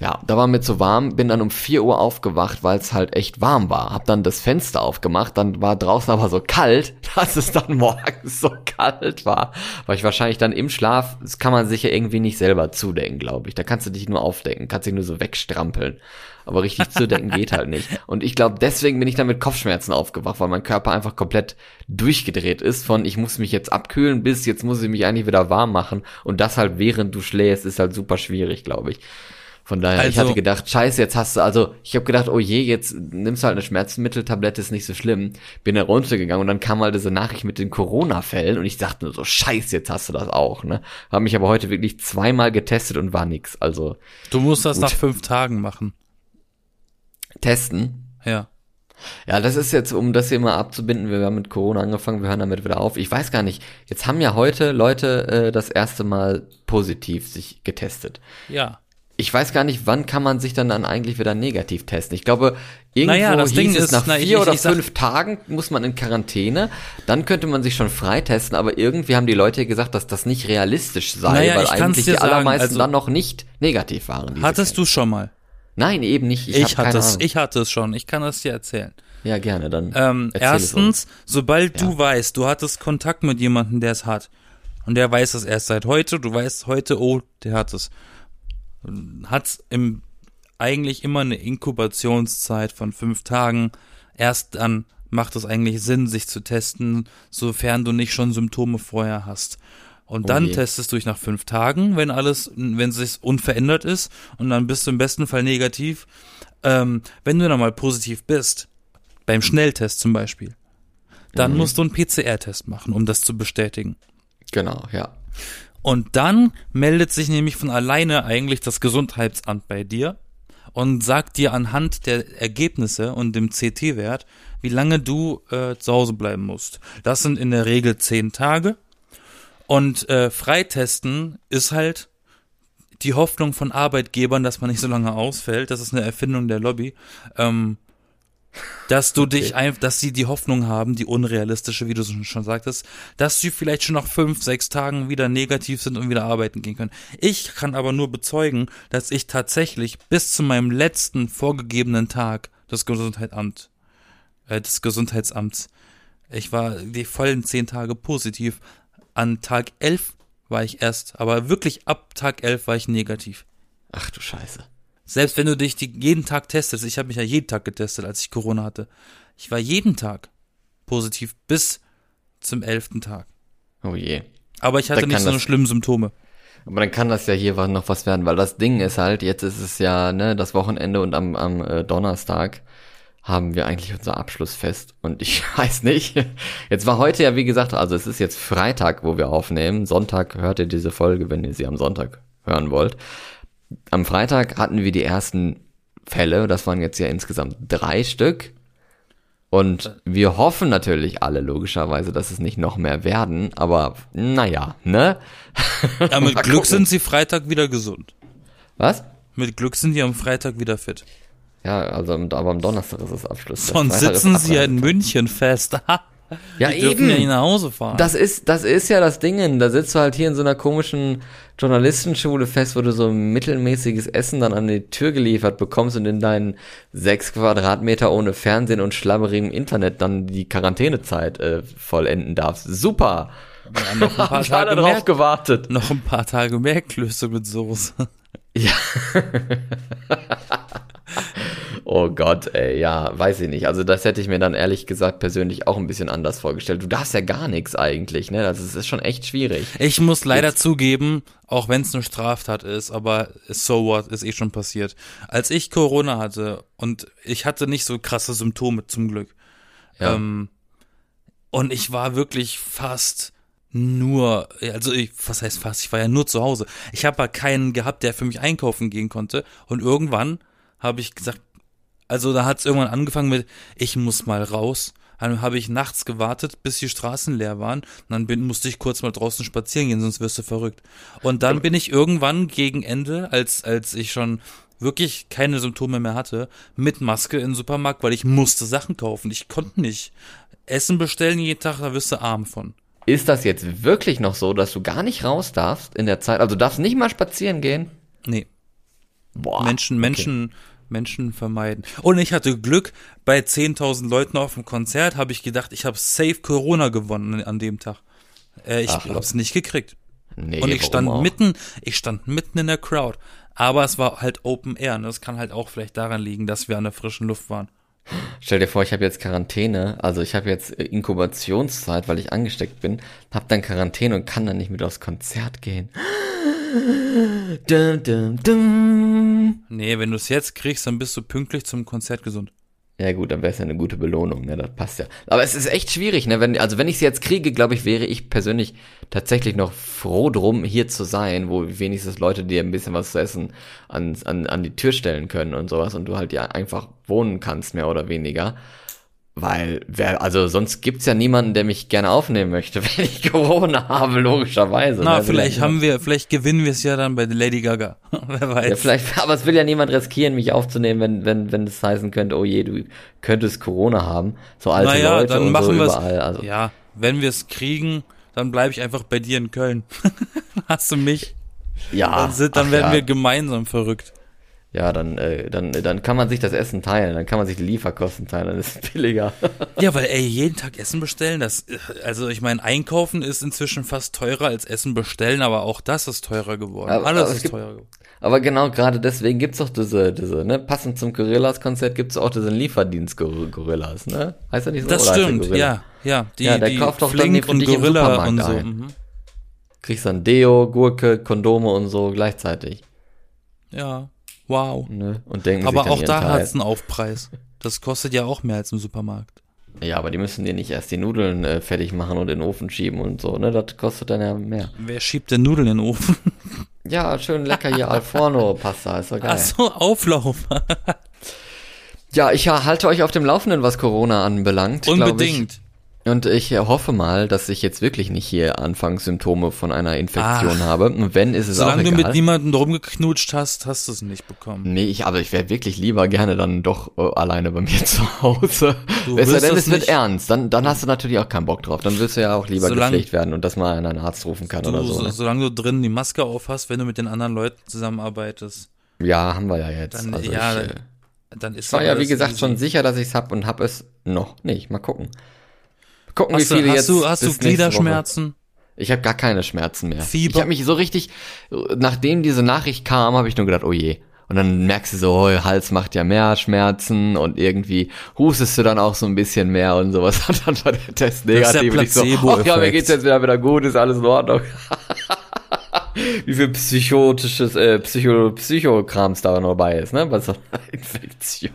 Ja, da war mir zu warm, bin dann um 4 Uhr aufgewacht, weil es halt echt warm war. Hab dann das Fenster aufgemacht, dann war draußen aber so kalt, dass es dann morgens so kalt war. Weil ich wahrscheinlich dann im Schlaf, das kann man sich ja irgendwie nicht selber zudecken, glaube ich. Da kannst du dich nur aufdecken, kannst dich nur so wegstrampeln. Aber richtig zudecken geht halt nicht. Und ich glaube, deswegen bin ich dann mit Kopfschmerzen aufgewacht, weil mein Körper einfach komplett durchgedreht ist von ich muss mich jetzt abkühlen bis jetzt muss ich mich eigentlich wieder warm machen. Und das halt während du schläfst, ist halt super schwierig, glaube ich. Von daher, ich Also- hatte gedacht, scheiße, jetzt hast du, also ich habe gedacht, oh je, jetzt nimmst du halt eine Schmerzmitteltablette, ist nicht so schlimm. Bin da runtergegangen und dann kam halt diese Nachricht mit den Corona-Fällen und ich dachte nur so, scheiße, jetzt hast du das auch, ne? Habe mich aber heute wirklich zweimal getestet und war nix. Also Du musst das Gut. nach fünf Tagen machen. Testen. Ja. Ja, das ist jetzt, um das hier mal abzubinden, wir haben mit Corona angefangen, wir hören damit wieder auf. Ich weiß gar nicht, jetzt haben ja heute Leute äh, das erste Mal positiv sich getestet. Ja. Ich weiß gar nicht, wann kann man sich dann, dann eigentlich wieder negativ testen. Ich glaube, irgendwo Naja, das hieß Ding es ist, nach na, vier ich- ich- oder ich sag- fünf Tagen muss man in Quarantäne. Dann könnte man sich schon freitesten, aber irgendwie haben die Leute gesagt, dass das nicht realistisch sei, Naja, weil eigentlich die sagen, allermeisten also- dann noch nicht negativ waren. Hattest du schon mal? Nein, eben nicht. Ich, Ich, hatte es, ich hatte es schon. Ich kann es dir erzählen. Ja, gerne, dann. Ähm, es erstens, sobald Ja. du weißt, du hattest Kontakt mit jemandem, der es hat, und der weiß es erst seit heute, du weißt heute, oh, der hat es, hat's im eigentlich immer eine Inkubationszeit von fünf Tagen. Erst dann macht es eigentlich Sinn, sich zu testen, sofern du nicht schon Symptome vorher hast. Und Oh dann je. testest du dich nach fünf Tagen, wenn alles, wenn es sich unverändert ist, und dann bist du im besten Fall negativ. Ähm, wenn du dann mal positiv bist, beim Schnelltest zum Beispiel, dann Mhm. musst du einen PCR-Test machen, um das zu bestätigen. Genau, ja. Und dann meldet sich nämlich von alleine eigentlich das Gesundheitsamt bei dir und sagt dir anhand der Ergebnisse und dem CT-Wert, wie lange du äh, zu Hause bleiben musst. Das sind in der Regel zehn Tage. Und äh, Freitesten ist halt die Hoffnung von Arbeitgebern, dass man nicht so lange ausfällt. Das ist eine Erfindung der Lobby. Ähm, dass du dich einfach, dass sie die Hoffnung haben, die unrealistische, wie du schon- sagtest, dass sie vielleicht schon nach fünf, sechs Tagen wieder negativ sind und wieder arbeiten gehen können. Ich kann aber nur bezeugen, dass ich tatsächlich bis zu meinem letzten vorgegebenen Tag des Gesundheitsamt, äh, des Gesundheitsamts, ich war die vollen zehn Tage positiv. An Tag elf war ich erst, aber wirklich ab Tag elf war ich negativ. Ach du Scheiße. Selbst wenn du dich die, jeden Tag testest, ich habe mich ja jeden Tag getestet, als ich Corona hatte. Ich war jeden Tag positiv bis zum elften Tag. Oh je. Aber ich hatte Dann nicht so eine schlimmen Symptome. Aber dann kann das ja hier noch was werden, weil das Ding ist halt, jetzt ist es ja ne, das Wochenende und am, am äh, Donnerstag haben wir eigentlich unser Abschlussfest und ich weiß nicht. Jetzt war heute ja wie gesagt, also es ist jetzt Freitag, wo wir aufnehmen. Sonntag hört ihr diese Folge, wenn ihr sie am Sonntag hören wollt. Am Freitag hatten wir die ersten Fälle, das waren jetzt ja insgesamt drei Stück. Und wir hoffen natürlich alle logischerweise, dass es nicht noch mehr werden, aber naja, ne? Ja, mit Glück gucken. sind sie Freitag wieder gesund. Was? Mit Glück sind die am Freitag wieder fit. Ja, also aber am Donnerstag ist das Abschluss. Sonst sitzen sie ja in München fest. Ja, Die eben. ja nicht nach Hause fahren. Das ist, das ist ja das Ding. Da sitzt du halt hier in so einer komischen Journalistenschule fest, wo du so mittelmäßiges Essen dann an die Tür geliefert bekommst und in deinen sechs Quadratmeter ohne Fernsehen und schlabberigem Internet dann die Quarantänezeit äh, vollenden darfst. Super! ja, noch, ein paar Tage drauf mehr, gewartet. noch ein paar Tage mehr Klöße mit Soße. Ja. oh Gott, ey, ja, weiß ich nicht. Also das hätte ich mir dann ehrlich gesagt persönlich auch ein bisschen anders vorgestellt. Du darfst ja gar nichts eigentlich, ne? Das ist, ist schon echt schwierig. Ich muss leider zugeben, auch wenn es eine Straftat ist, aber so what, ist eh schon passiert. Als ich Corona hatte und ich hatte nicht so krasse Symptome zum Glück. Ja. Ähm, und ich war wirklich fast nur, also ich, was heißt fast, ich war ja nur zu Hause. Ich habe ja keinen gehabt, der für mich einkaufen gehen konnte. Und irgendwann habe ich gesagt, also da hat es irgendwann angefangen mit, ich muss mal raus. Dann habe ich nachts gewartet, bis die Straßen leer waren. Und dann bin, musste ich kurz mal draußen spazieren gehen, sonst wirst du verrückt. Und dann bin ich irgendwann gegen Ende, als, als ich schon wirklich keine Symptome mehr hatte, mit Maske in den Supermarkt, weil ich musste Sachen kaufen. Ich konnte nicht Essen bestellen jeden Tag, da wirst du arm von. Ist das jetzt wirklich noch so, dass du gar nicht raus darfst in der Zeit? Also du darfst nicht mal spazieren gehen? Nee. Boah. Menschen, Menschen, Menschen vermeiden. Und ich hatte Glück, bei 10.000 Leuten auf dem Konzert habe ich gedacht, ich habe safe Corona gewonnen an dem Tag. Äh, ich Ach, hab's nicht gekriegt. Nee, Und ich stand auch? mitten, ich stand mitten in der Crowd. Aber es war halt Open Air. Ne? Das kann halt auch vielleicht daran liegen, dass wir an der frischen Luft waren. Stell dir vor, ich habe jetzt Quarantäne, also ich habe jetzt äh, Inkubationszeit, weil ich angesteckt bin, hab dann Quarantäne und kann dann nicht mit aufs Konzert gehen. Dum, dum, dum. Nee, wenn du es jetzt kriegst, dann bist du pünktlich zum Konzert gesund. Ja gut, dann wäre es ja eine gute Belohnung, ne? Das passt ja. Aber es ist echt schwierig, ne? Wenn, also wenn ich es jetzt kriege, glaube ich, wäre ich persönlich tatsächlich noch froh drum, hier zu sein, wo wenigstens Leute dir ein bisschen was zu essen an, an, an die Tür stellen können und sowas und du halt ja einfach wohnen kannst, mehr oder weniger. Weil, wer, also sonst gibt's ja niemanden, der mich gerne aufnehmen möchte, wenn ich Corona habe, logischerweise. Na, ne? vielleicht haben wir, vielleicht gewinnen wir es ja dann bei Lady Gaga. Wer weiß. Ja, vielleicht, aber es will ja niemand riskieren, mich aufzunehmen, wenn, wenn, wenn es heißen könnte, oh je, du könntest Corona haben. So alte naja, Leute dann und machen so überall. Also. Ja, wenn wir es kriegen, dann bleibe ich einfach bei dir in Köln. Hast du mich? Ja, Dann, sind, dann werden ja. wir gemeinsam verrückt. Ja, dann, äh, dann, dann kann man sich das Essen teilen, dann kann man sich die Lieferkosten teilen, dann ist es billiger. Ja, weil ey, jeden Tag Essen bestellen, das, also ich meine, einkaufen ist inzwischen fast teurer als Essen bestellen, aber auch das ist teurer geworden. Aber- Alles aber ist gibt- teurer geworden. Aber genau gerade deswegen gibt's doch diese, diese, ne, passend zum Gorillas-Konzert gibt's auch diesen Lieferdienst Gor- Gorillas, ne? Heißt er nicht so? Das Oder stimmt, Gorilla? ja, ja. Die, Ja, der die kauft doch dann Flink für und Gorilla und so. ein. Mhm. Kriegst dann Deo, Gurke, Kondome und so gleichzeitig, Ja, wow. ne? Und denken Aber auch da Teil. hat's einen Aufpreis. Das kostet ja auch mehr als im Supermarkt. Ja, aber die müssen dir nicht erst die Nudeln äh, fertig machen und in den Ofen schieben und so, ne? Das kostet dann ja mehr. Wer schiebt denn Nudeln in den Ofen? Ja, schön lecker hier Alforno-Pasta, ist doch geil. Ach so, Auflauf. Ja, ich halte euch auf dem Laufenden, was Corona anbelangt. Unbedingt. Und ich hoffe mal, dass ich jetzt wirklich nicht hier Anfangssymptome von einer Infektion Ach. habe. Und wenn, ist es Solange auch du egal. mit niemandem rumgeknutscht hast, hast du es nicht bekommen. Nee, ich, aber ich wäre wirklich lieber gerne dann doch äh, alleine bei mir zu Hause. Du Es sei denn, es wird nicht- ernst. Dann, dann hast du natürlich auch keinen Bock drauf. Dann willst du ja auch lieber Solang- gepflegt werden und dass mal einen Arzt rufen kann Du, oder so. Ne? solange du drin die Maske aufhast, wenn du mit den anderen Leuten zusammenarbeitest, Ja, haben wir ja jetzt. dann, also ja, ich, äh, dann ist war ja, wie gesagt, easy. schon sicher, dass ich es hab und hab es noch nicht. Mal gucken. Gucken, Hast wie viele du, jetzt hast du, hast du Gliederschmerzen? Ich habe gar keine Schmerzen mehr. Fieber? Ich habe mich so richtig, nachdem diese Nachricht kam, habe ich nur gedacht, oh je. Und dann merkst du so, oh, Hals macht ja mehr Schmerzen und irgendwie hustest du dann auch so ein bisschen mehr und sowas. Und dann war der Test ist der negativ. und ich so, oh ja, mir geht's jetzt wieder wieder gut, ist alles in Ordnung. Wie viel psychotisches, äh, Psycho, Psychokrams da noch bei ist, ne? Bei so einer Infektion.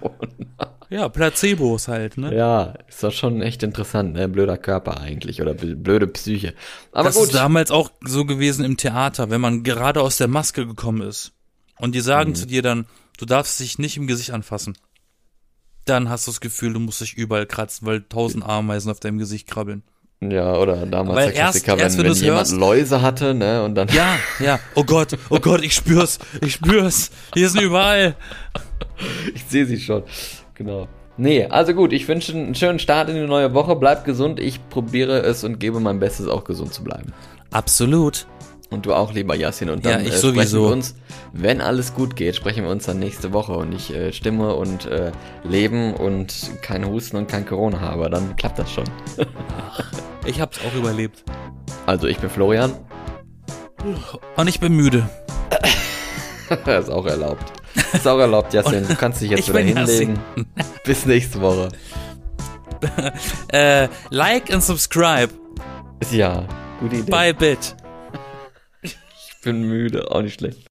Ja, Placebos halt, ne? Ja, ist doch schon echt interessant, ne? Blöder Körper eigentlich oder blöde Psyche. Aber das gut. ist damals auch so gewesen im Theater, wenn man gerade aus der Maske gekommen ist und die Mhm. sagen zu dir dann, du darfst dich nicht im Gesicht anfassen. Dann hast du das Gefühl, du musst dich überall kratzen, weil tausend Ameisen auf deinem Gesicht krabbeln. Ja, oder damals Weil der erst- Klassiker, erst wenn, wenn wenn du's jemand hörst- Läuse hatte, ne? Und dann. Ja, ja. Oh Gott, oh Gott, ich spür's, ich spür's. Hier sind überall. ich sehe sie schon. Genau. Nee, also gut, ich wünsche einen schönen Start in die neue Woche. Bleibt gesund. Ich probiere es und gebe mein Bestes, auch gesund zu bleiben. Absolut. Und du auch, lieber Yasin. Und dann Ja, ich äh, sowieso. sprechen wir uns, wenn alles gut geht, sprechen wir uns dann nächste Woche und ich äh, Stimme und äh, Leben und kein Husten und kein Corona habe. Dann klappt das schon. Ich hab's auch überlebt. Also ich bin Florian. Und ich bin müde. ist auch erlaubt. Ist auch erlaubt, Yasin. Du kannst dich jetzt wieder hinlegen. Bis nächste Woche. Äh, like and subscribe. Ja, gute Idee. Bye Bit. Ich bin müde, auch nicht schlecht.